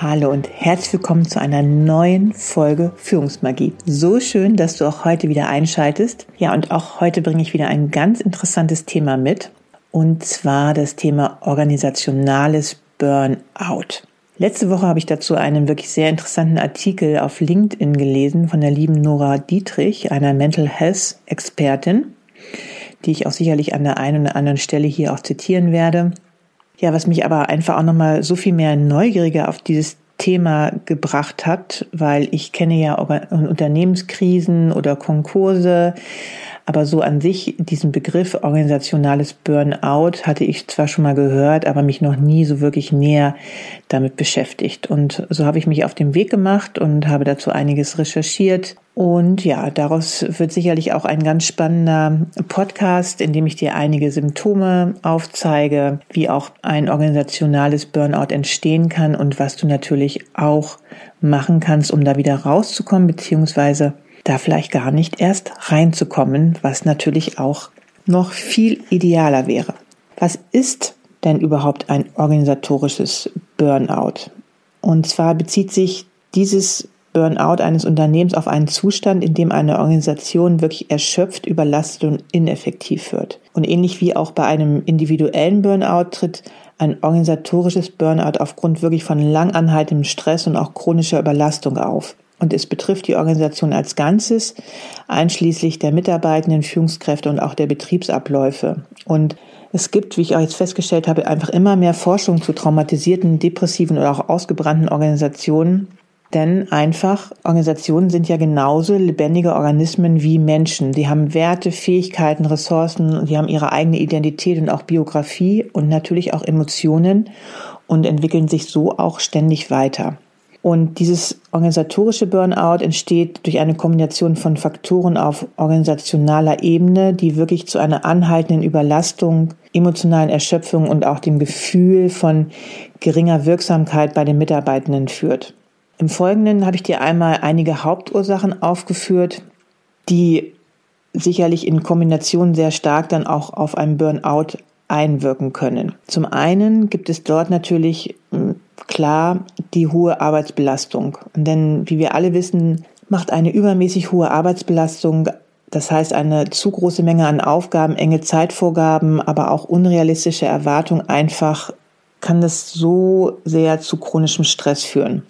Hallo und herzlich willkommen zu einer neuen Folge Führungsmagie. So schön, dass du auch heute wieder einschaltest. Ja, und auch heute bringe ich wieder ein ganz interessantes Thema mit. Und zwar das Thema organisationales Burnout. Letzte Woche habe ich dazu einen wirklich sehr interessanten Artikel auf LinkedIn gelesen von der lieben Nora Dietrich, einer Mental Health Expertin, die ich auch sicherlich an der einen oder anderen Stelle hier auch zitieren werde. Ja, was mich aber einfach auch nochmal so viel mehr neugieriger auf dieses Thema gebracht hat, weil ich kenne ja Unternehmenskrisen oder Konkurse, aber so an sich diesen Begriff organisationales Burnout hatte ich zwar schon mal gehört, aber mich noch nie so wirklich näher damit beschäftigt. Und so habe ich mich auf den Weg gemacht und habe dazu einiges recherchiert. Und ja, daraus wird sicherlich auch ein ganz spannender Podcast, in dem ich dir einige Symptome aufzeige, wie auch ein organisationales Burnout entstehen kann und was du natürlich auch machen kannst, um da wieder rauszukommen, beziehungsweise da vielleicht gar nicht erst reinzukommen, was natürlich auch noch viel idealer wäre. Was ist denn überhaupt ein organisatorisches Burnout? Und zwar bezieht sich dieses Burnout eines Unternehmens auf einen Zustand, in dem eine Organisation wirklich erschöpft, überlastet und ineffektiv wird. Und ähnlich wie auch bei einem individuellen Burnout tritt ein organisatorisches Burnout aufgrund wirklich von lang anhaltendem Stress und auch chronischer Überlastung auf. Und es betrifft die Organisation als Ganzes, einschließlich der Mitarbeitenden, Führungskräfte und auch der Betriebsabläufe. Und es gibt, wie ich auch jetzt festgestellt habe, einfach immer mehr Forschung zu traumatisierten, depressiven oder auch ausgebrannten Organisationen. Denn einfach, Organisationen sind ja genauso lebendige Organismen wie Menschen. Die haben Werte, Fähigkeiten, Ressourcen, die haben ihre eigene Identität und auch Biografie und natürlich auch Emotionen und entwickeln sich so auch ständig weiter. Und dieses organisatorische Burnout entsteht durch eine Kombination von Faktoren auf organisationaler Ebene, die wirklich zu einer anhaltenden Überlastung, emotionalen Erschöpfung und auch dem Gefühl von geringer Wirksamkeit bei den Mitarbeitenden führt. Im Folgenden habe ich dir einmal einige Hauptursachen aufgeführt, die sicherlich in Kombination sehr stark dann auch auf einen Burnout einwirken können. Zum einen gibt es dort natürlich klar die hohe Arbeitsbelastung. Denn wie wir alle wissen, macht eine übermäßig hohe Arbeitsbelastung, das heißt eine zu große Menge an Aufgaben, enge Zeitvorgaben, aber auch unrealistische Erwartungen einfach, kann das so sehr zu chronischem Stress führen.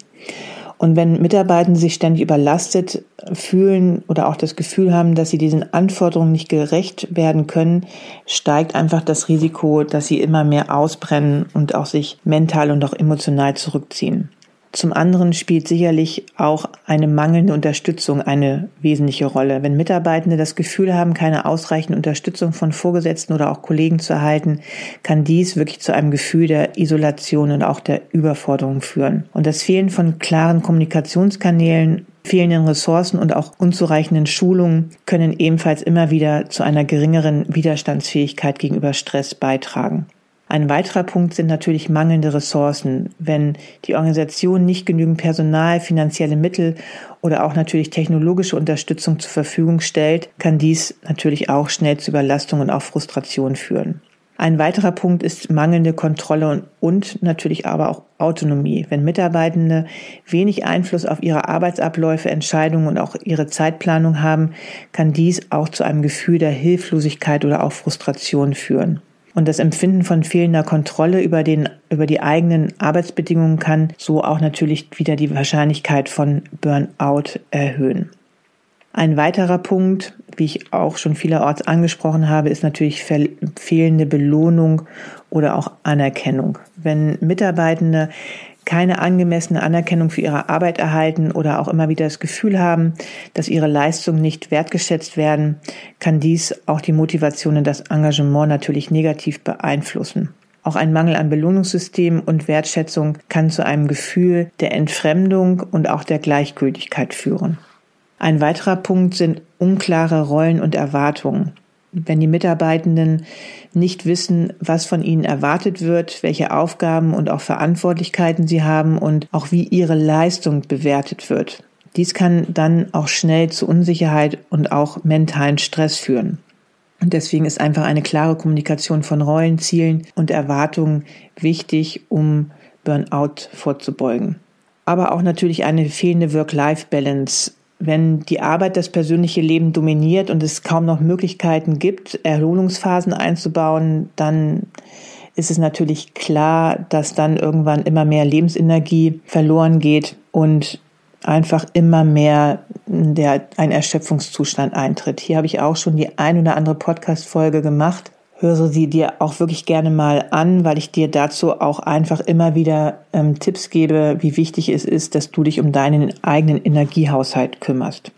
Und wenn Mitarbeitende sich ständig überlastet fühlen oder auch das Gefühl haben, dass sie diesen Anforderungen nicht gerecht werden können, steigt einfach das Risiko, dass sie immer mehr ausbrennen und auch sich mental und auch emotional zurückziehen. Zum anderen spielt sicherlich auch eine mangelnde Unterstützung eine wesentliche Rolle. Wenn Mitarbeitende das Gefühl haben, keine ausreichende Unterstützung von Vorgesetzten oder auch Kollegen zu erhalten, kann dies wirklich zu einem Gefühl der Isolation und auch der Überforderung führen. Und das Fehlen von klaren Kommunikationskanälen fehlenden Ressourcen und auch unzureichenden Schulungen können ebenfalls immer wieder zu einer geringeren Widerstandsfähigkeit gegenüber Stress beitragen. Ein weiterer Punkt sind natürlich mangelnde Ressourcen. Wenn die Organisation nicht genügend Personal, finanzielle Mittel oder auch natürlich technologische Unterstützung zur Verfügung stellt, kann dies natürlich auch schnell zu Überlastung und auch Frustration führen. Ein weiterer Punkt ist mangelnde Kontrolle und, und, natürlich aber auch Autonomie. Wenn Mitarbeitende wenig Einfluss auf ihre Arbeitsabläufe, Entscheidungen und auch ihre Zeitplanung haben, kann dies auch zu einem Gefühl der Hilflosigkeit oder auch Frustration führen. Und das Empfinden von fehlender Kontrolle über, den, über die eigenen Arbeitsbedingungen kann so auch natürlich wieder die Wahrscheinlichkeit von Burnout erhöhen. Ein weiterer Punkt, wie ich auch schon vielerorts angesprochen habe, ist natürlich fehlende Belohnung oder auch Anerkennung. Wenn Mitarbeitende keine angemessene Anerkennung für ihre Arbeit erhalten oder auch immer wieder das Gefühl haben, dass ihre Leistungen nicht wertgeschätzt werden, kann dies auch die Motivation und das Engagement natürlich negativ beeinflussen. Auch ein Mangel an Belohnungssystem und Wertschätzung kann zu einem Gefühl der Entfremdung und auch der Gleichgültigkeit führen. Ein weiterer Punkt sind unklare Rollen und Erwartungen wenn die Mitarbeitenden nicht wissen, was von ihnen erwartet wird, welche Aufgaben und auch Verantwortlichkeiten sie haben und auch wie ihre Leistung bewertet wird. Dies kann dann auch schnell zu Unsicherheit und auch mentalen Stress führen. Und deswegen ist einfach eine klare Kommunikation von Rollen, Zielen und Erwartungen wichtig, um Burnout vorzubeugen. Aber auch natürlich eine fehlende Work-Life-Balance wenn die Arbeit das persönliche Leben dominiert und es kaum noch Möglichkeiten gibt, Erholungsphasen einzubauen, dann ist es natürlich klar, dass dann irgendwann immer mehr Lebensenergie verloren geht und einfach immer mehr der, ein Erschöpfungszustand eintritt. Hier habe ich auch schon die ein oder andere Podcast-Folge gemacht höre sie dir auch wirklich gerne mal an, weil ich dir dazu auch einfach immer wieder ähm, Tipps gebe, wie wichtig es ist, dass du dich um deinen eigenen Energiehaushalt kümmerst.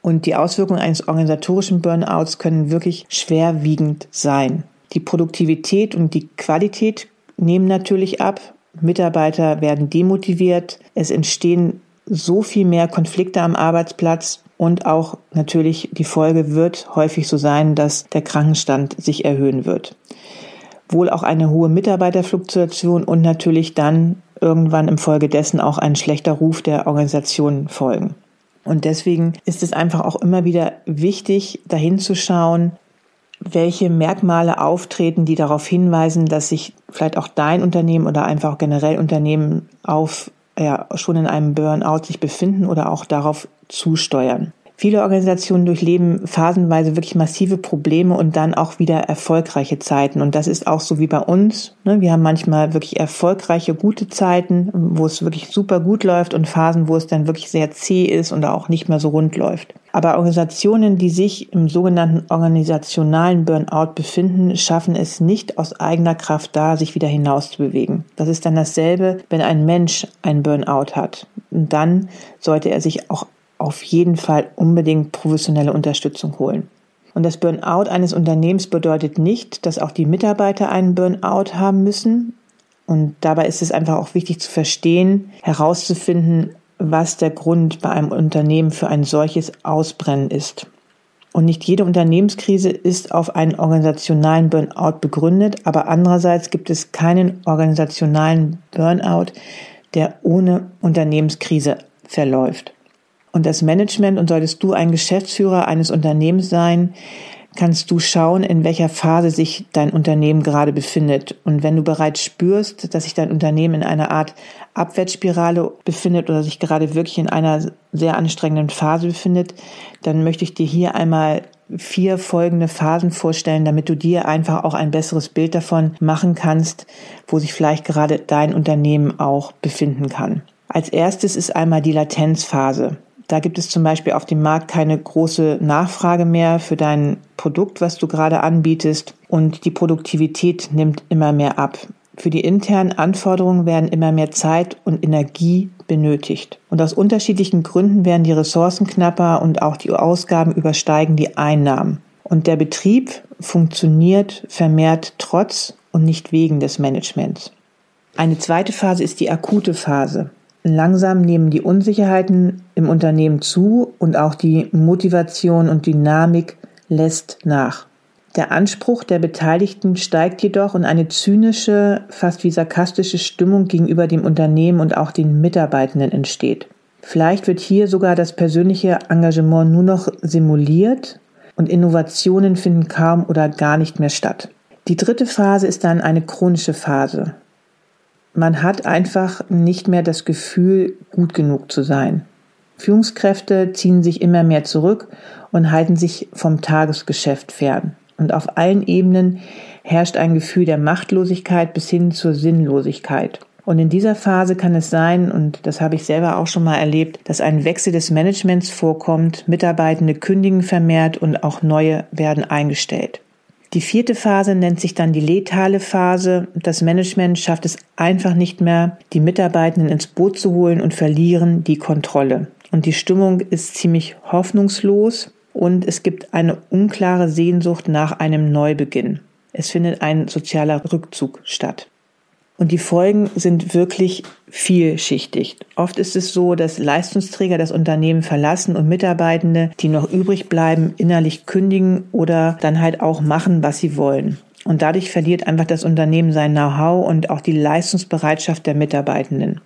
Und die Auswirkungen eines organisatorischen Burnouts können wirklich schwerwiegend sein. Die Produktivität und die Qualität nehmen natürlich ab. Mitarbeiter werden demotiviert. Es entstehen so viel mehr Konflikte am Arbeitsplatz und auch natürlich die Folge wird häufig so sein, dass der Krankenstand sich erhöhen wird. Wohl auch eine hohe Mitarbeiterfluktuation und natürlich dann irgendwann im Folge dessen auch ein schlechter Ruf der Organisation folgen. Und deswegen ist es einfach auch immer wieder wichtig, dahin zu schauen, welche Merkmale auftreten, die darauf hinweisen, dass sich vielleicht auch dein Unternehmen oder einfach generell Unternehmen auf ja, schon in einem Burnout sich befinden oder auch darauf zusteuern. Viele Organisationen durchleben phasenweise wirklich massive Probleme und dann auch wieder erfolgreiche Zeiten. Und das ist auch so wie bei uns. Ne? Wir haben manchmal wirklich erfolgreiche, gute Zeiten, wo es wirklich super gut läuft und Phasen, wo es dann wirklich sehr zäh ist und auch nicht mehr so rund läuft. Aber Organisationen, die sich im sogenannten organisationalen Burnout befinden, schaffen es nicht aus eigener Kraft da, sich wieder hinauszubewegen. Das ist dann dasselbe, wenn ein Mensch einen Burnout hat. Und dann sollte er sich auch auf jeden Fall unbedingt professionelle Unterstützung holen. Und das Burnout eines Unternehmens bedeutet nicht, dass auch die Mitarbeiter einen Burnout haben müssen. Und dabei ist es einfach auch wichtig zu verstehen, herauszufinden, was der Grund bei einem Unternehmen für ein solches Ausbrennen ist. Und nicht jede Unternehmenskrise ist auf einen organisationalen Burnout begründet, aber andererseits gibt es keinen organisationalen Burnout, der ohne Unternehmenskrise verläuft. Und das Management, und solltest du ein Geschäftsführer eines Unternehmens sein, kannst du schauen, in welcher Phase sich dein Unternehmen gerade befindet. Und wenn du bereits spürst, dass sich dein Unternehmen in einer Art Abwärtsspirale befindet oder sich gerade wirklich in einer sehr anstrengenden Phase befindet, dann möchte ich dir hier einmal vier folgende Phasen vorstellen, damit du dir einfach auch ein besseres Bild davon machen kannst, wo sich vielleicht gerade dein Unternehmen auch befinden kann. Als erstes ist einmal die Latenzphase. Da gibt es zum Beispiel auf dem Markt keine große Nachfrage mehr für dein Produkt, was du gerade anbietest und die Produktivität nimmt immer mehr ab. Für die internen Anforderungen werden immer mehr Zeit und Energie benötigt. Und aus unterschiedlichen Gründen werden die Ressourcen knapper und auch die Ausgaben übersteigen die Einnahmen. Und der Betrieb funktioniert vermehrt trotz und nicht wegen des Managements. Eine zweite Phase ist die akute Phase. Langsam nehmen die Unsicherheiten im Unternehmen zu und auch die Motivation und Dynamik lässt nach. Der Anspruch der Beteiligten steigt jedoch und eine zynische, fast wie sarkastische Stimmung gegenüber dem Unternehmen und auch den Mitarbeitenden entsteht. Vielleicht wird hier sogar das persönliche Engagement nur noch simuliert und Innovationen finden kaum oder gar nicht mehr statt. Die dritte Phase ist dann eine chronische Phase man hat einfach nicht mehr das Gefühl, gut genug zu sein. Führungskräfte ziehen sich immer mehr zurück und halten sich vom Tagesgeschäft fern. Und auf allen Ebenen herrscht ein Gefühl der Machtlosigkeit bis hin zur Sinnlosigkeit. Und in dieser Phase kann es sein, und das habe ich selber auch schon mal erlebt, dass ein Wechsel des Managements vorkommt, Mitarbeitende kündigen vermehrt und auch neue werden eingestellt. Die vierte Phase nennt sich dann die letale Phase. Das Management schafft es einfach nicht mehr, die Mitarbeitenden ins Boot zu holen und verlieren die Kontrolle. Und die Stimmung ist ziemlich hoffnungslos und es gibt eine unklare Sehnsucht nach einem Neubeginn. Es findet ein sozialer Rückzug statt. Und die Folgen sind wirklich vielschichtig. Oft ist es so, dass Leistungsträger das Unternehmen verlassen und Mitarbeitende, die noch übrig bleiben, innerlich kündigen oder dann halt auch machen, was sie wollen. Und dadurch verliert einfach das Unternehmen sein Know-how und auch die Leistungsbereitschaft der Mitarbeitenden.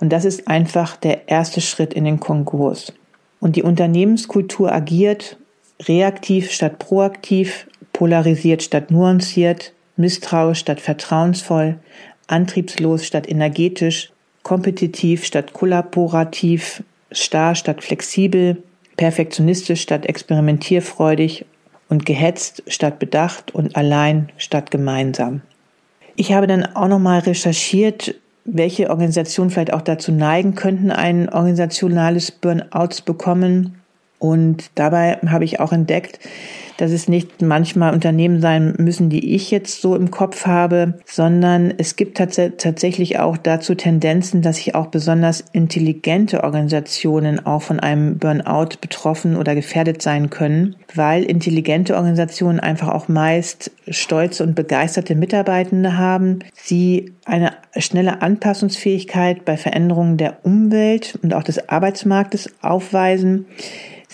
Und das ist einfach der erste Schritt in den Konkurs. Und die Unternehmenskultur agiert reaktiv statt proaktiv, polarisiert statt nuanciert, misstrauisch statt vertrauensvoll, antriebslos statt energetisch, kompetitiv statt kollaborativ, starr statt flexibel, perfektionistisch statt experimentierfreudig und gehetzt statt bedacht und allein statt gemeinsam. Ich habe dann auch nochmal recherchiert, welche Organisationen vielleicht auch dazu neigen könnten, ein organisationales Burnout zu bekommen. Und dabei habe ich auch entdeckt, dass es nicht manchmal Unternehmen sein müssen, die ich jetzt so im Kopf habe, sondern es gibt tats tatsächlich auch dazu Tendenzen, dass sich auch besonders intelligente Organisationen auch von einem Burnout betroffen oder gefährdet sein können, weil intelligente Organisationen einfach auch meist stolze und begeisterte Mitarbeitende haben, sie eine schnelle Anpassungsfähigkeit bei Veränderungen der Umwelt und auch des Arbeitsmarktes aufweisen,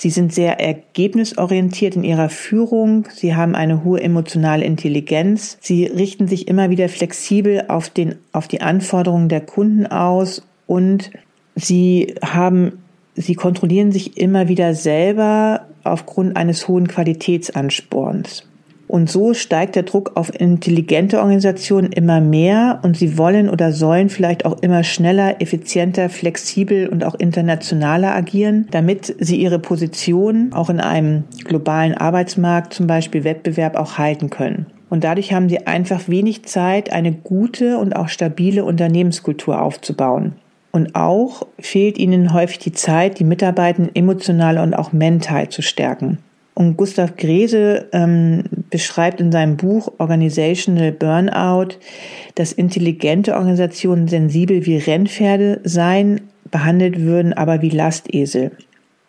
Sie sind sehr ergebnisorientiert in ihrer Führung. Sie haben eine hohe emotionale Intelligenz. Sie richten sich immer wieder flexibel auf den, auf die Anforderungen der Kunden aus und sie haben, sie kontrollieren sich immer wieder selber aufgrund eines hohen Qualitätsansporns. Und so steigt der Druck auf intelligente Organisationen immer mehr und sie wollen oder sollen vielleicht auch immer schneller, effizienter, flexibel und auch internationaler agieren, damit sie ihre Position auch in einem globalen Arbeitsmarkt, zum Beispiel Wettbewerb, auch halten können. Und dadurch haben sie einfach wenig Zeit, eine gute und auch stabile Unternehmenskultur aufzubauen. Und auch fehlt ihnen häufig die Zeit, die Mitarbeiter emotional und auch mental zu stärken. Und Gustav Grese ähm, beschreibt in seinem Buch Organizational Burnout, dass intelligente Organisationen sensibel wie Rennpferde seien, behandelt würden aber wie Lastesel.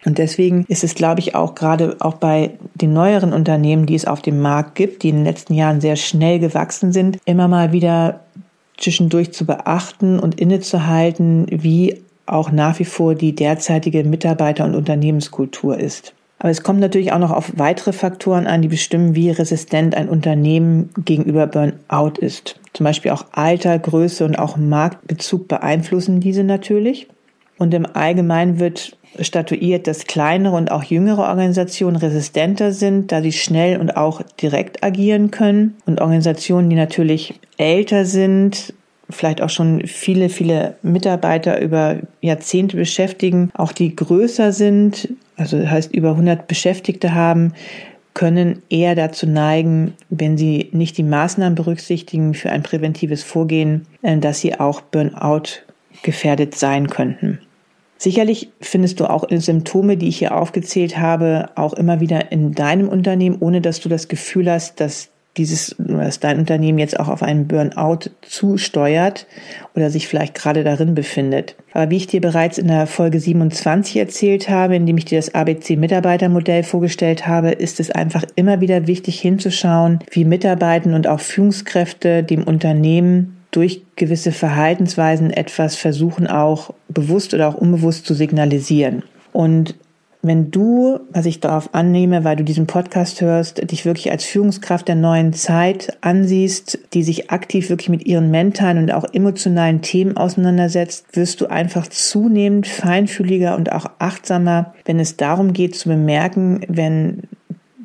Und deswegen ist es, glaube ich, auch gerade auch bei den neueren Unternehmen, die es auf dem Markt gibt, die in den letzten Jahren sehr schnell gewachsen sind, immer mal wieder zwischendurch zu beachten und innezuhalten, wie auch nach wie vor die derzeitige Mitarbeiter- und Unternehmenskultur ist. Aber es kommt natürlich auch noch auf weitere Faktoren an, die bestimmen, wie resistent ein Unternehmen gegenüber Burnout ist. Zum Beispiel auch Alter, Größe und auch Marktbezug beeinflussen diese natürlich. Und im Allgemeinen wird statuiert, dass kleinere und auch jüngere Organisationen resistenter sind, da sie schnell und auch direkt agieren können. Und Organisationen, die natürlich älter sind, vielleicht auch schon viele, viele Mitarbeiter über Jahrzehnte beschäftigen, auch die größer sind, also das heißt über 100 Beschäftigte haben, können eher dazu neigen, wenn sie nicht die Maßnahmen berücksichtigen für ein präventives Vorgehen, äh, dass sie auch Burnout gefährdet sein könnten. Sicherlich findest du auch Symptome, die ich hier aufgezählt habe, auch immer wieder in deinem Unternehmen, ohne dass du das Gefühl hast, dass dieses, dass dein Unternehmen jetzt auch auf einen Burnout zusteuert oder sich vielleicht gerade darin befindet. Aber wie ich dir bereits in der Folge 27 erzählt habe, indem ich dir das ABC Mitarbeitermodell vorgestellt habe, ist es einfach immer wieder wichtig hinzuschauen, wie Mitarbeiter und auch Führungskräfte dem Unternehmen durch gewisse Verhaltensweisen etwas versuchen auch bewusst oder auch unbewusst zu signalisieren. Und wenn du, was ich darauf annehme, weil du diesen Podcast hörst, dich wirklich als Führungskraft der neuen Zeit ansiehst, die sich aktiv wirklich mit ihren mentalen und auch emotionalen Themen auseinandersetzt, wirst du einfach zunehmend feinfühliger und auch achtsamer, wenn es darum geht zu bemerken, wenn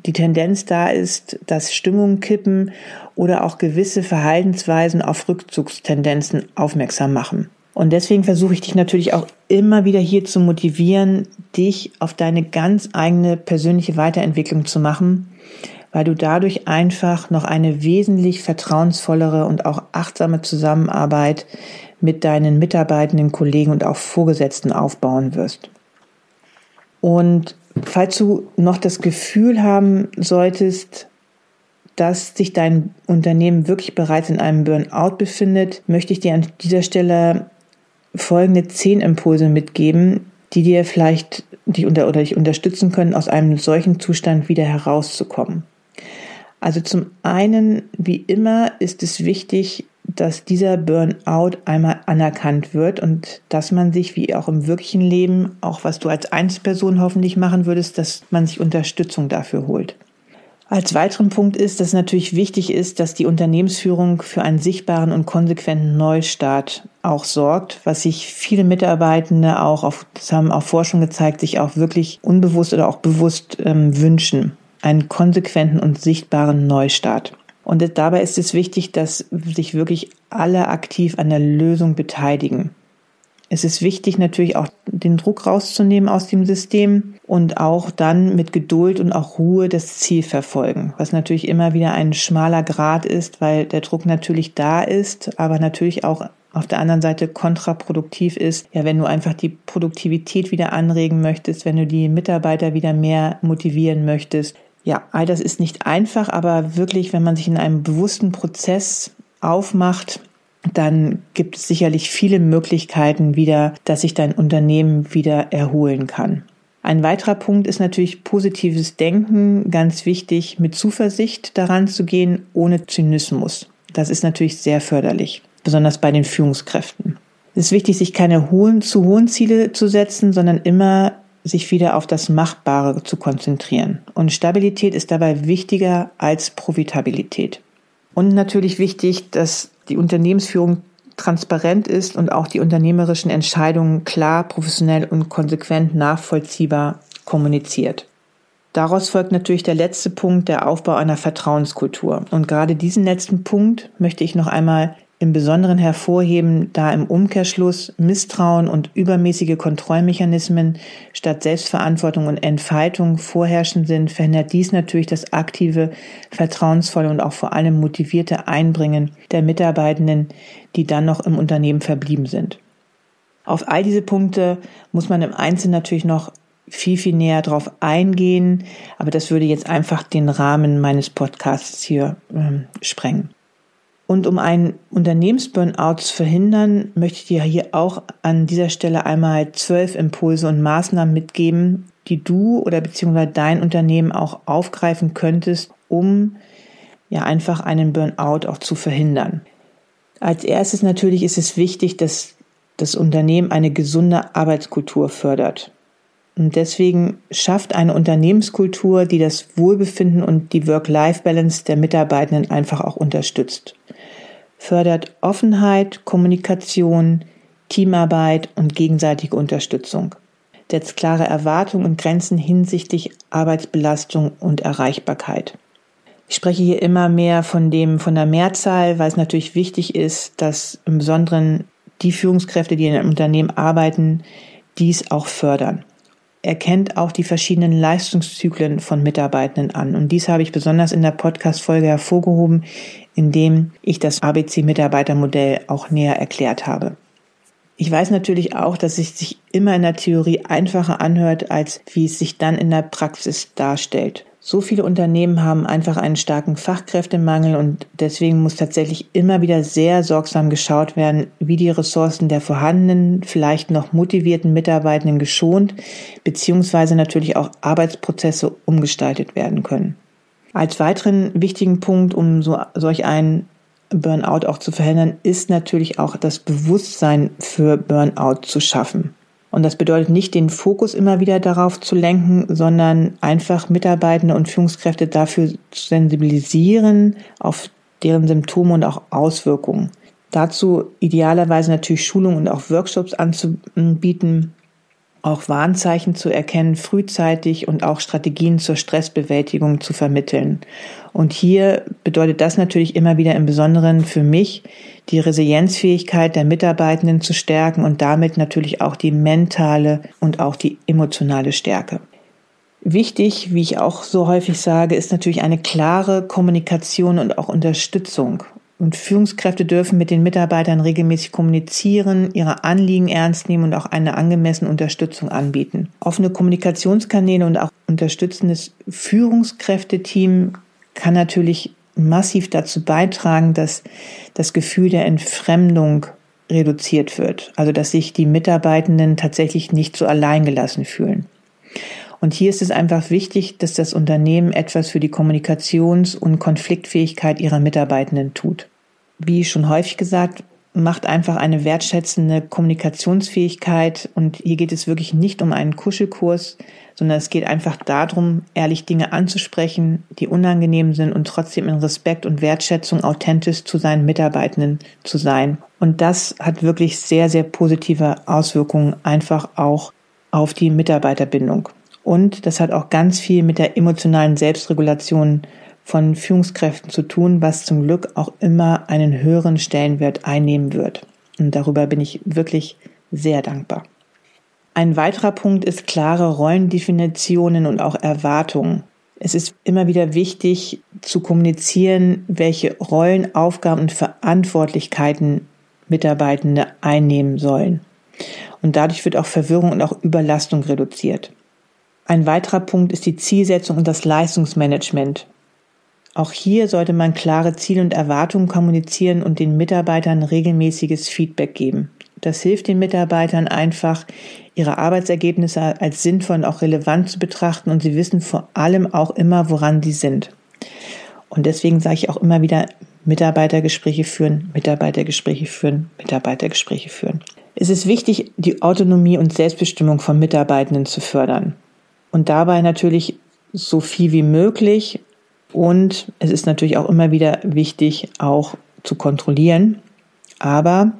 die Tendenz da ist, dass Stimmungen kippen oder auch gewisse Verhaltensweisen auf Rückzugstendenzen aufmerksam machen. Und deswegen versuche ich dich natürlich auch immer wieder hier zu motivieren, dich auf deine ganz eigene persönliche Weiterentwicklung zu machen, weil du dadurch einfach noch eine wesentlich vertrauensvollere und auch achtsame Zusammenarbeit mit deinen mitarbeitenden Kollegen und auch Vorgesetzten aufbauen wirst. Und falls du noch das Gefühl haben solltest, dass sich dein Unternehmen wirklich bereits in einem Burnout befindet, möchte ich dir an dieser Stelle folgende zehn Impulse mitgeben, die dir vielleicht dich unter, oder dich unterstützen können, aus einem solchen Zustand wieder herauszukommen. Also zum einen, wie immer, ist es wichtig, dass dieser Burnout einmal anerkannt wird und dass man sich, wie auch im wirklichen Leben, auch was du als Einzelperson hoffentlich machen würdest, dass man sich Unterstützung dafür holt. Als weiteren Punkt ist, dass natürlich wichtig ist, dass die Unternehmensführung für einen sichtbaren und konsequenten Neustart auch sorgt, was sich viele Mitarbeitende auch auf, das haben auch Forschung gezeigt, sich auch wirklich unbewusst oder auch bewusst ähm, wünschen. Einen konsequenten und sichtbaren Neustart. Und dabei ist es wichtig, dass sich wirklich alle aktiv an der Lösung beteiligen. Es ist wichtig, natürlich auch den Druck rauszunehmen aus dem System und auch dann mit Geduld und auch Ruhe das Ziel verfolgen, was natürlich immer wieder ein schmaler Grad ist, weil der Druck natürlich da ist, aber natürlich auch auf der anderen Seite kontraproduktiv ist. Ja, wenn du einfach die Produktivität wieder anregen möchtest, wenn du die Mitarbeiter wieder mehr motivieren möchtest. Ja, all das ist nicht einfach, aber wirklich, wenn man sich in einem bewussten Prozess aufmacht, dann gibt es sicherlich viele Möglichkeiten wieder, dass sich dein Unternehmen wieder erholen kann. Ein weiterer Punkt ist natürlich positives Denken, ganz wichtig, mit Zuversicht daran zu gehen, ohne Zynismus. Das ist natürlich sehr förderlich, besonders bei den Führungskräften. Es ist wichtig, sich keine hohen, zu hohen Ziele zu setzen, sondern immer sich wieder auf das Machbare zu konzentrieren. Und Stabilität ist dabei wichtiger als Profitabilität. Und natürlich wichtig, dass die Unternehmensführung transparent ist und auch die unternehmerischen Entscheidungen klar, professionell und konsequent nachvollziehbar kommuniziert. Daraus folgt natürlich der letzte Punkt, der Aufbau einer Vertrauenskultur. Und gerade diesen letzten Punkt möchte ich noch einmal im Besonderen hervorheben, da im Umkehrschluss Misstrauen und übermäßige Kontrollmechanismen statt Selbstverantwortung und Entfaltung vorherrschend sind, verhindert dies natürlich das aktive, vertrauensvolle und auch vor allem motivierte Einbringen der Mitarbeitenden, die dann noch im Unternehmen verblieben sind. Auf all diese Punkte muss man im Einzelnen natürlich noch viel, viel näher drauf eingehen, aber das würde jetzt einfach den Rahmen meines Podcasts hier ähm, sprengen. Und um einen Unternehmensburnout zu verhindern, möchte ich dir hier auch an dieser Stelle einmal zwölf Impulse und Maßnahmen mitgeben, die du oder beziehungsweise dein Unternehmen auch aufgreifen könntest, um ja einfach einen Burnout auch zu verhindern. Als erstes natürlich ist es wichtig, dass das Unternehmen eine gesunde Arbeitskultur fördert. Und deswegen schafft eine Unternehmenskultur, die das Wohlbefinden und die Work-Life-Balance der Mitarbeitenden einfach auch unterstützt fördert Offenheit, Kommunikation, Teamarbeit und gegenseitige Unterstützung, setzt klare Erwartungen und Grenzen hinsichtlich Arbeitsbelastung und Erreichbarkeit. Ich spreche hier immer mehr von dem, von der Mehrzahl, weil es natürlich wichtig ist, dass im Besonderen die Führungskräfte, die in einem Unternehmen arbeiten, dies auch fördern. Er kennt auch die verschiedenen Leistungszyklen von Mitarbeitenden an. Und dies habe ich besonders in der Podcast-Folge hervorgehoben, indem ich das ABC-Mitarbeitermodell auch näher erklärt habe. Ich weiß natürlich auch, dass es sich immer in der Theorie einfacher anhört, als wie es sich dann in der Praxis darstellt. So viele Unternehmen haben einfach einen starken Fachkräftemangel und deswegen muss tatsächlich immer wieder sehr sorgsam geschaut werden, wie die Ressourcen der vorhandenen, vielleicht noch motivierten Mitarbeitenden geschont beziehungsweise natürlich auch Arbeitsprozesse umgestaltet werden können. Als weiteren wichtigen Punkt, um so, solch einen Burnout auch zu verhindern, ist natürlich auch das Bewusstsein für Burnout zu schaffen. Und das bedeutet nicht, den Fokus immer wieder darauf zu lenken, sondern einfach Mitarbeitende und Führungskräfte dafür zu sensibilisieren, auf deren Symptome und auch Auswirkungen. Dazu idealerweise natürlich Schulungen und auch Workshops anzubieten, auch Warnzeichen zu erkennen, frühzeitig und auch Strategien zur Stressbewältigung zu vermitteln. Und hier bedeutet das natürlich immer wieder im Besonderen für mich, die Resilienzfähigkeit der Mitarbeitenden zu stärken und damit natürlich auch die mentale und auch die emotionale Stärke. Wichtig, wie ich auch so häufig sage, ist natürlich eine klare Kommunikation und auch Unterstützung. Und Führungskräfte dürfen mit den Mitarbeitern regelmäßig kommunizieren, ihre Anliegen ernst nehmen und auch eine angemessene Unterstützung anbieten. Offene Kommunikationskanäle und auch unterstützendes Führungskräfteteam kann natürlich massiv dazu beitragen, dass das Gefühl der Entfremdung reduziert wird. Also dass sich die Mitarbeitenden tatsächlich nicht so alleingelassen fühlen. Und hier ist es einfach wichtig, dass das Unternehmen etwas für die Kommunikations- und Konfliktfähigkeit ihrer Mitarbeitenden tut. Wie schon häufig gesagt, macht einfach eine wertschätzende Kommunikationsfähigkeit und hier geht es wirklich nicht um einen Kuschelkurs, sondern es geht einfach darum, ehrlich Dinge anzusprechen, die unangenehm sind und trotzdem in Respekt und Wertschätzung authentisch zu seinen Mitarbeitenden zu sein. Und das hat wirklich sehr, sehr positive Auswirkungen einfach auch auf die Mitarbeiterbindung. Und das hat auch ganz viel mit der emotionalen Selbstregulation von Führungskräften zu tun, was zum Glück auch immer einen höheren Stellenwert einnehmen wird. Und darüber bin ich wirklich sehr dankbar. Ein weiterer Punkt ist klare Rollendefinitionen und auch Erwartungen. Es ist immer wieder wichtig zu kommunizieren, welche Rollen, Aufgaben und Verantwortlichkeiten Mitarbeitende einnehmen sollen. Und dadurch wird auch Verwirrung und auch Überlastung reduziert. Ein weiterer Punkt ist die Zielsetzung und das Leistungsmanagement. Auch hier sollte man klare Ziele und Erwartungen kommunizieren und den Mitarbeitern regelmäßiges Feedback geben. Das hilft den Mitarbeitern einfach, ihre Arbeitsergebnisse als sinnvoll und auch relevant zu betrachten und sie wissen vor allem auch immer, woran sie sind. Und deswegen sage ich auch immer wieder, Mitarbeitergespräche führen, Mitarbeitergespräche führen, Mitarbeitergespräche führen. Es ist wichtig, die Autonomie und Selbstbestimmung von Mitarbeitenden zu fördern und dabei natürlich so viel wie möglich. Und es ist natürlich auch immer wieder wichtig, auch zu kontrollieren. Aber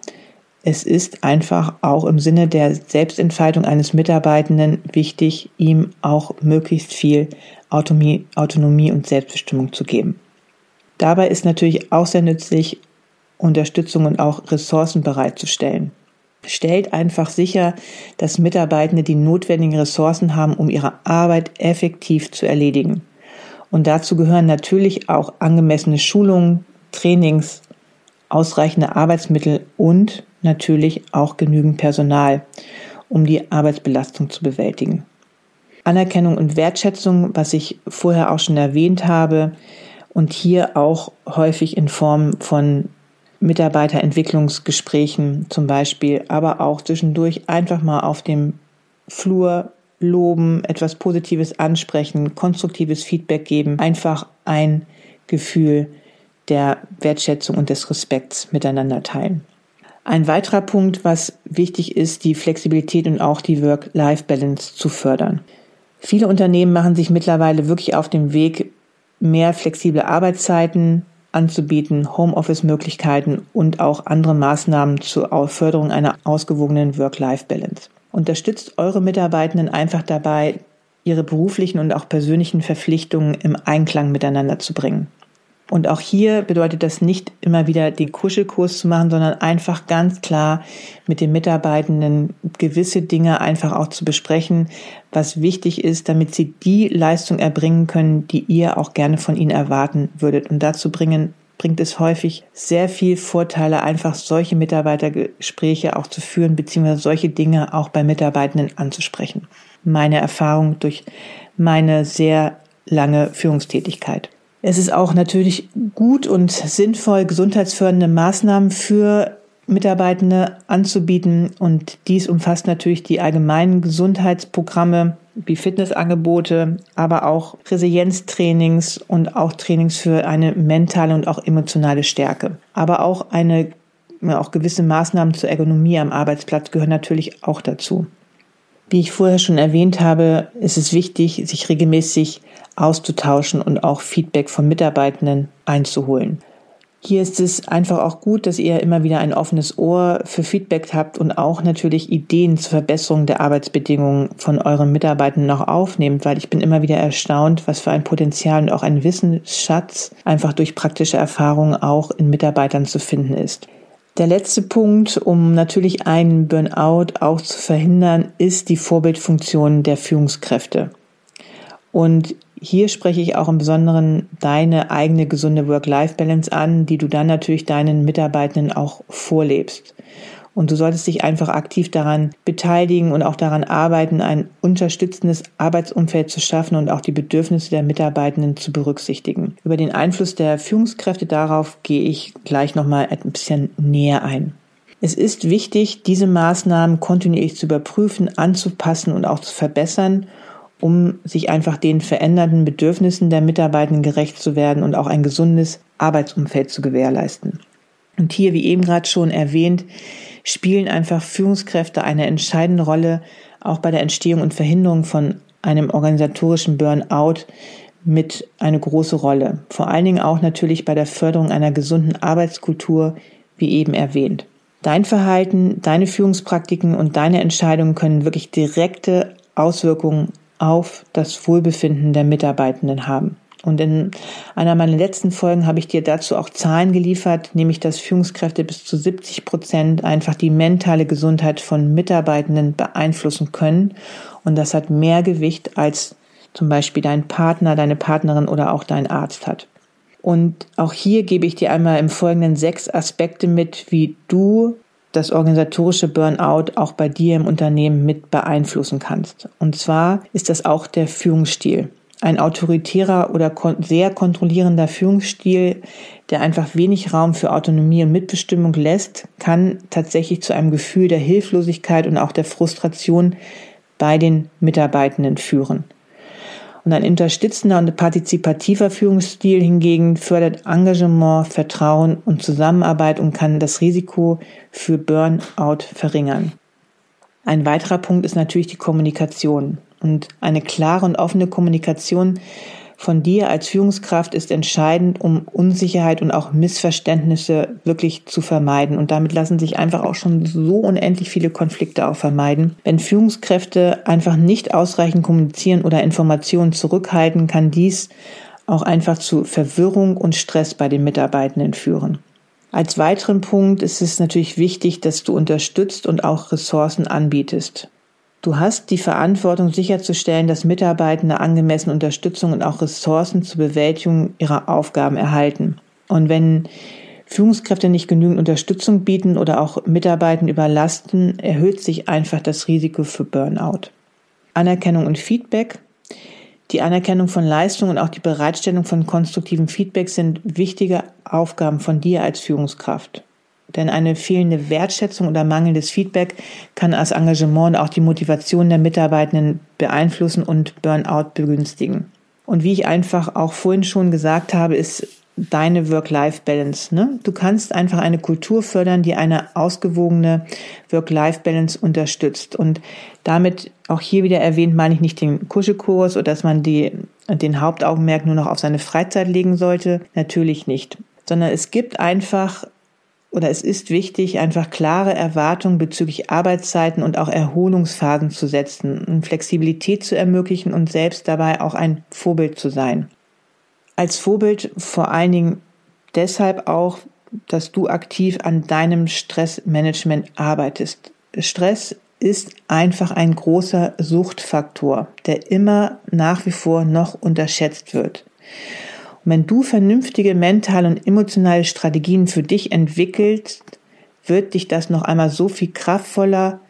es ist einfach auch im Sinne der Selbstentfaltung eines Mitarbeitenden wichtig, ihm auch möglichst viel Autonomie, Autonomie und Selbstbestimmung zu geben. Dabei ist natürlich auch sehr nützlich, Unterstützung und auch Ressourcen bereitzustellen stellt einfach sicher, dass Mitarbeitende die notwendigen Ressourcen haben, um ihre Arbeit effektiv zu erledigen. Und dazu gehören natürlich auch angemessene Schulungen, Trainings, ausreichende Arbeitsmittel und natürlich auch genügend Personal, um die Arbeitsbelastung zu bewältigen. Anerkennung und Wertschätzung, was ich vorher auch schon erwähnt habe, und hier auch häufig in Form von Mitarbeiterentwicklungsgesprächen zum Beispiel, aber auch zwischendurch einfach mal auf dem Flur loben, etwas Positives ansprechen, konstruktives Feedback geben, einfach ein Gefühl der Wertschätzung und des Respekts miteinander teilen. Ein weiterer Punkt, was wichtig ist, die Flexibilität und auch die Work-Life-Balance zu fördern. Viele Unternehmen machen sich mittlerweile wirklich auf dem Weg, mehr flexible Arbeitszeiten, anzubieten, Homeoffice-Möglichkeiten und auch andere Maßnahmen zur Förderung einer ausgewogenen Work-Life-Balance. Unterstützt eure Mitarbeitenden einfach dabei, ihre beruflichen und auch persönlichen Verpflichtungen im Einklang miteinander zu bringen. Und auch hier bedeutet das nicht immer wieder den Kuschelkurs zu machen, sondern einfach ganz klar mit den Mitarbeitenden gewisse Dinge einfach auch zu besprechen, was wichtig ist, damit sie die Leistung erbringen können, die ihr auch gerne von ihnen erwarten würdet. Und dazu bringen, bringt es häufig sehr viel Vorteile, einfach solche Mitarbeitergespräche auch zu führen, beziehungsweise solche Dinge auch bei Mitarbeitenden anzusprechen. Meine Erfahrung durch meine sehr lange Führungstätigkeit. Es ist auch natürlich gut und sinnvoll, gesundheitsfördernde Maßnahmen für Mitarbeitende anzubieten. Und dies umfasst natürlich die allgemeinen Gesundheitsprogramme wie Fitnessangebote, aber auch Resilienztrainings und auch Trainings für eine mentale und auch emotionale Stärke. Aber auch eine, auch gewisse Maßnahmen zur Ergonomie am Arbeitsplatz gehören natürlich auch dazu. Wie ich vorher schon erwähnt habe, ist es wichtig, sich regelmäßig auszutauschen und auch Feedback von Mitarbeitenden einzuholen. Hier ist es einfach auch gut, dass ihr immer wieder ein offenes Ohr für Feedback habt und auch natürlich Ideen zur Verbesserung der Arbeitsbedingungen von euren Mitarbeitern noch aufnehmt, weil ich bin immer wieder erstaunt, was für ein Potenzial und auch ein Wissensschatz einfach durch praktische Erfahrungen auch in Mitarbeitern zu finden ist. Der letzte Punkt, um natürlich einen Burnout auch zu verhindern, ist die Vorbildfunktion der Führungskräfte. Und hier spreche ich auch im Besonderen deine eigene gesunde Work-Life-Balance an, die du dann natürlich deinen Mitarbeitenden auch vorlebst. Und du solltest dich einfach aktiv daran beteiligen und auch daran arbeiten, ein unterstützendes Arbeitsumfeld zu schaffen und auch die Bedürfnisse der Mitarbeitenden zu berücksichtigen. Über den Einfluss der Führungskräfte darauf gehe ich gleich nochmal ein bisschen näher ein. Es ist wichtig, diese Maßnahmen kontinuierlich zu überprüfen, anzupassen und auch zu verbessern, um sich einfach den veränderten Bedürfnissen der Mitarbeitenden gerecht zu werden und auch ein gesundes Arbeitsumfeld zu gewährleisten. Und hier, wie eben gerade schon erwähnt, spielen einfach Führungskräfte eine entscheidende Rolle, auch bei der Entstehung und Verhinderung von einem organisatorischen Burnout mit eine große Rolle. Vor allen Dingen auch natürlich bei der Förderung einer gesunden Arbeitskultur, wie eben erwähnt. Dein Verhalten, deine Führungspraktiken und deine Entscheidungen können wirklich direkte Auswirkungen auf das Wohlbefinden der Mitarbeitenden haben. Und in einer meiner letzten Folgen habe ich dir dazu auch Zahlen geliefert, nämlich dass Führungskräfte bis zu 70 Prozent einfach die mentale Gesundheit von Mitarbeitenden beeinflussen können. Und das hat mehr Gewicht als zum Beispiel dein Partner, deine Partnerin oder auch dein Arzt hat. Und auch hier gebe ich dir einmal im Folgenden sechs Aspekte mit, wie du das organisatorische Burnout auch bei dir im Unternehmen mit beeinflussen kannst. Und zwar ist das auch der Führungsstil ein autoritärer oder sehr kontrollierender Führungsstil, der einfach wenig Raum für Autonomie und Mitbestimmung lässt, kann tatsächlich zu einem Gefühl der Hilflosigkeit und auch der Frustration bei den Mitarbeitenden führen. Und ein unterstützender und partizipativer Führungsstil hingegen fördert Engagement, Vertrauen und Zusammenarbeit und kann das Risiko für Burnout verringern. Ein weiterer Punkt ist natürlich die Kommunikation. Und eine klare und offene Kommunikation von dir als Führungskraft ist entscheidend, um Unsicherheit und auch Missverständnisse wirklich zu vermeiden. Und damit lassen sich einfach auch schon so unendlich viele Konflikte auch vermeiden. Wenn Führungskräfte einfach nicht ausreichend kommunizieren oder Informationen zurückhalten, kann dies auch einfach zu Verwirrung und Stress bei den Mitarbeitenden führen. Als weiteren Punkt ist es natürlich wichtig, dass du unterstützt und auch Ressourcen anbietest. Du hast die Verantwortung sicherzustellen, dass Mitarbeitende angemessene Unterstützung und auch Ressourcen zur Bewältigung ihrer Aufgaben erhalten. Und wenn Führungskräfte nicht genügend Unterstützung bieten oder auch Mitarbeitenden überlasten, erhöht sich einfach das Risiko für Burnout. Anerkennung und Feedback. Die Anerkennung von Leistung und auch die Bereitstellung von konstruktivem Feedback sind wichtige Aufgaben von dir als Führungskraft. Denn eine fehlende Wertschätzung oder mangelndes Feedback kann das Engagement und auch die Motivation der Mitarbeitenden beeinflussen und Burnout begünstigen. Und wie ich einfach auch vorhin schon gesagt habe, ist deine Work-Life-Balance. Ne? Du kannst einfach eine Kultur fördern, die eine ausgewogene Work-Life-Balance unterstützt. Und damit auch hier wieder erwähnt, meine ich nicht den Kuschelkurs oder dass man die, den Hauptaugenmerk nur noch auf seine Freizeit legen sollte. Natürlich nicht. Sondern es gibt einfach oder es ist wichtig, einfach klare Erwartungen bezüglich Arbeitszeiten und auch Erholungsphasen zu setzen, Flexibilität zu ermöglichen und selbst dabei auch ein Vorbild zu sein. Als Vorbild vor allen Dingen deshalb auch, dass du aktiv an deinem Stressmanagement arbeitest. Stress ist einfach ein großer Suchtfaktor, der immer nach wie vor noch unterschätzt wird. Wenn du vernünftige mentale und emotionale Strategien für dich entwickelst, wird dich das noch einmal so viel kraftvoller,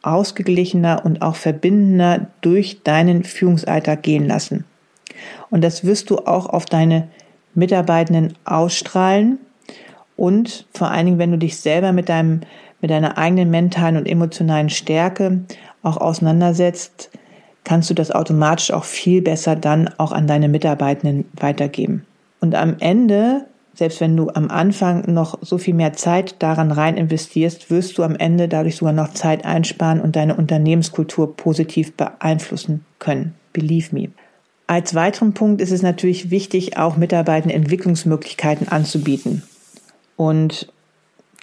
ausgeglichener und auch verbindender durch deinen Führungsalltag gehen lassen. Und das wirst du auch auf deine Mitarbeitenden ausstrahlen und vor allen Dingen, wenn du dich selber mit deinem, mit deiner eigenen mentalen und emotionalen Stärke auch auseinandersetzt, kannst du das automatisch auch viel besser dann auch an deine Mitarbeitenden weitergeben. Und am Ende, selbst wenn du am Anfang noch so viel mehr Zeit daran rein investierst, wirst du am Ende dadurch sogar noch Zeit einsparen und deine Unternehmenskultur positiv beeinflussen können. Believe me. Als weiteren Punkt ist es natürlich wichtig, auch Mitarbeitenden Entwicklungsmöglichkeiten anzubieten. Und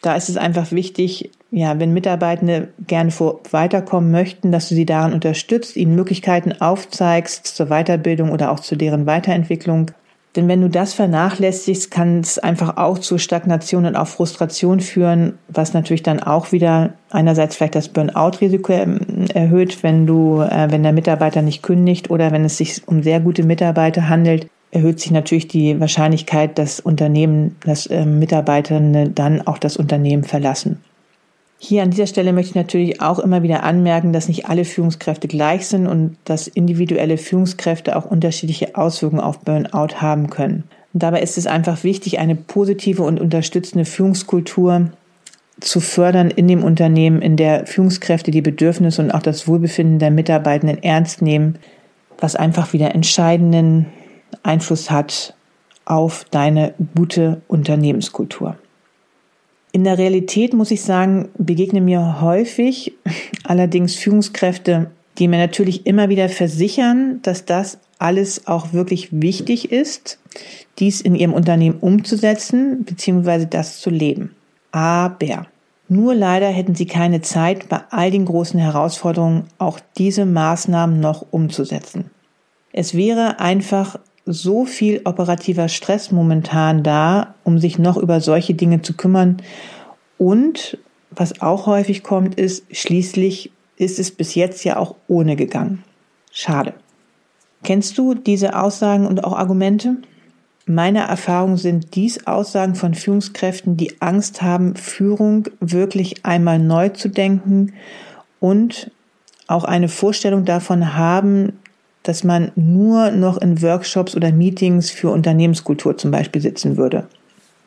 da ist es einfach wichtig, ja, wenn Mitarbeitende gerne vor weiterkommen möchten, dass du sie daran unterstützt, ihnen Möglichkeiten aufzeigst zur Weiterbildung oder auch zu deren Weiterentwicklung. Denn wenn du das vernachlässigst, kann es einfach auch zu Stagnation und auch Frustration führen, was natürlich dann auch wieder einerseits vielleicht das Burnout-Risiko erhöht, wenn du, äh, wenn der Mitarbeiter nicht kündigt oder wenn es sich um sehr gute Mitarbeiter handelt, erhöht sich natürlich die Wahrscheinlichkeit, dass Unternehmen, dass äh, Mitarbeiter dann auch das Unternehmen verlassen. Hier an dieser Stelle möchte ich natürlich auch immer wieder anmerken, dass nicht alle Führungskräfte gleich sind und dass individuelle Führungskräfte auch unterschiedliche Auswirkungen auf Burnout haben können. Und dabei ist es einfach wichtig, eine positive und unterstützende Führungskultur zu fördern in dem Unternehmen, in der Führungskräfte die Bedürfnisse und auch das Wohlbefinden der Mitarbeitenden ernst nehmen, was einfach wieder entscheidenden Einfluss hat auf deine gute Unternehmenskultur. In der Realität muss ich sagen, begegnen mir häufig allerdings Führungskräfte, die mir natürlich immer wieder versichern, dass das alles auch wirklich wichtig ist, dies in ihrem Unternehmen umzusetzen bzw. das zu leben. Aber nur leider hätten sie keine Zeit, bei all den großen Herausforderungen auch diese Maßnahmen noch umzusetzen. Es wäre einfach so viel operativer Stress momentan da, um sich noch über solche Dinge zu kümmern. Und was auch häufig kommt, ist, schließlich ist es bis jetzt ja auch ohne gegangen. Schade. Kennst du diese Aussagen und auch Argumente? Meine Erfahrungen sind dies Aussagen von Führungskräften, die Angst haben, Führung wirklich einmal neu zu denken und auch eine Vorstellung davon haben, dass man nur noch in Workshops oder Meetings für Unternehmenskultur zum Beispiel sitzen würde.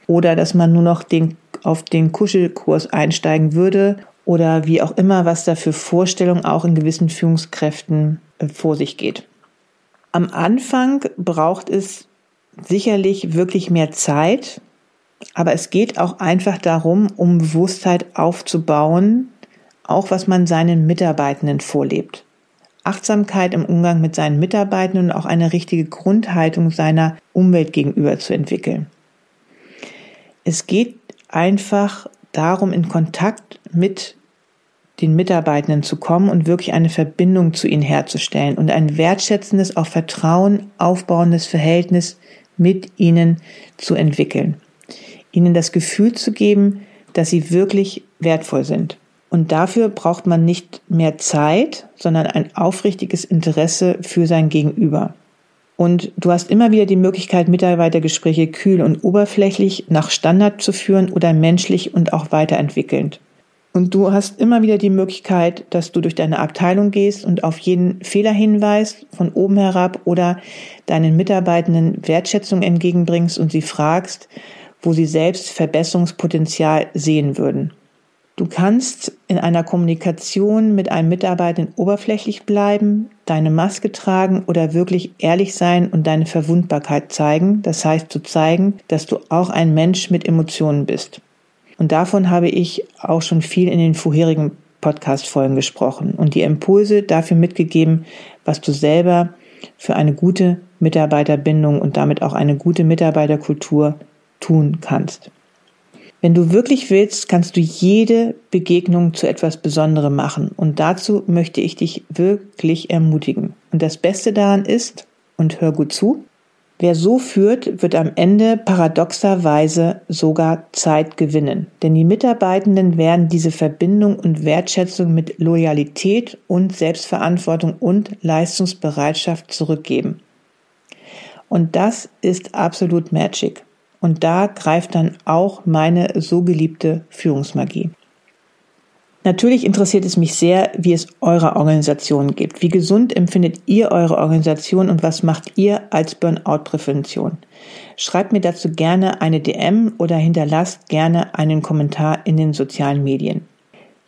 Oder dass man nur noch den, auf den Kuschelkurs einsteigen würde oder wie auch immer, was da für Vorstellungen auch in gewissen Führungskräften äh, vor sich geht. Am Anfang braucht es sicherlich wirklich mehr Zeit, aber es geht auch einfach darum, um Bewusstheit aufzubauen, auch was man seinen Mitarbeitenden vorlebt. Achtsamkeit im Umgang mit seinen Mitarbeitenden und auch eine richtige Grundhaltung seiner Umwelt gegenüber zu entwickeln. Es geht einfach darum, in Kontakt mit den Mitarbeitenden zu kommen und wirklich eine Verbindung zu ihnen herzustellen und ein wertschätzendes, auch Vertrauen aufbauendes Verhältnis mit ihnen zu entwickeln. Ihnen das Gefühl zu geben, dass sie wirklich wertvoll sind. Und dafür braucht man nicht mehr Zeit, sondern ein aufrichtiges Interesse für sein Gegenüber. Und du hast immer wieder die Möglichkeit, Mitarbeitergespräche kühl und oberflächlich nach Standard zu führen oder menschlich und auch weiterentwickelnd. Und du hast immer wieder die Möglichkeit, dass du durch deine Abteilung gehst und auf jeden Fehler hinweist, von oben herab oder deinen Mitarbeitenden Wertschätzung entgegenbringst und sie fragst, wo sie selbst Verbesserungspotenzial sehen würden. Du kannst in einer Kommunikation mit einem Mitarbeiter oberflächlich bleiben, deine Maske tragen oder wirklich ehrlich sein und deine Verwundbarkeit zeigen. Das heißt zu zeigen, dass du auch ein Mensch mit Emotionen bist. Und davon habe ich auch schon viel in den vorherigen Podcast-Folgen gesprochen und die Impulse dafür mitgegeben, was du selber für eine gute Mitarbeiterbindung und damit auch eine gute Mitarbeiterkultur tun kannst. Wenn du wirklich willst, kannst du jede Begegnung zu etwas Besonderem machen. Und dazu möchte ich dich wirklich ermutigen. Und das Beste daran ist, und hör gut zu, wer so führt, wird am Ende paradoxerweise sogar Zeit gewinnen. Denn die Mitarbeitenden werden diese Verbindung und Wertschätzung mit Loyalität und Selbstverantwortung und Leistungsbereitschaft zurückgeben. Und das ist absolut Magic. Und da greift dann auch meine so geliebte Führungsmagie. Natürlich interessiert es mich sehr, wie es eurer Organisation gibt. Wie gesund empfindet ihr eure Organisation und was macht ihr als Burnout-Prävention? Schreibt mir dazu gerne eine DM oder hinterlasst gerne einen Kommentar in den sozialen Medien.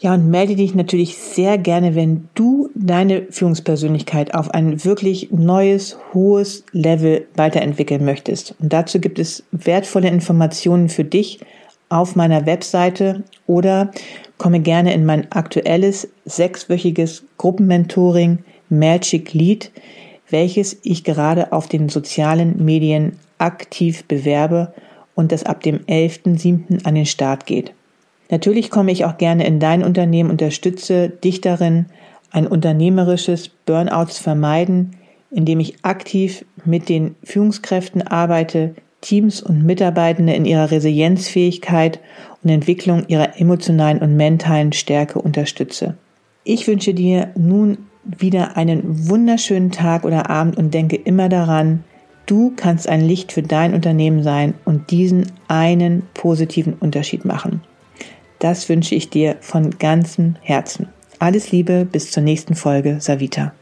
Ja, und melde dich natürlich sehr gerne, wenn du deine Führungspersönlichkeit auf ein wirklich neues, hohes Level weiterentwickeln möchtest. Und dazu gibt es wertvolle Informationen für dich auf meiner Webseite oder komme gerne in mein aktuelles sechswöchiges Gruppenmentoring Magic Lead, welches ich gerade auf den sozialen Medien aktiv bewerbe und das ab dem 11.07. an den Start geht. Natürlich komme ich auch gerne in dein Unternehmen, unterstütze dich darin, ein unternehmerisches Burnout zu vermeiden, indem ich aktiv mit den Führungskräften arbeite, Teams und Mitarbeitende in ihrer Resilienzfähigkeit und Entwicklung ihrer emotionalen und mentalen Stärke unterstütze. Ich wünsche dir nun wieder einen wunderschönen Tag oder Abend und denke immer daran, du kannst ein Licht für dein Unternehmen sein und diesen einen positiven Unterschied machen. Das wünsche ich dir von ganzem Herzen. Alles Liebe, bis zur nächsten Folge, Savita.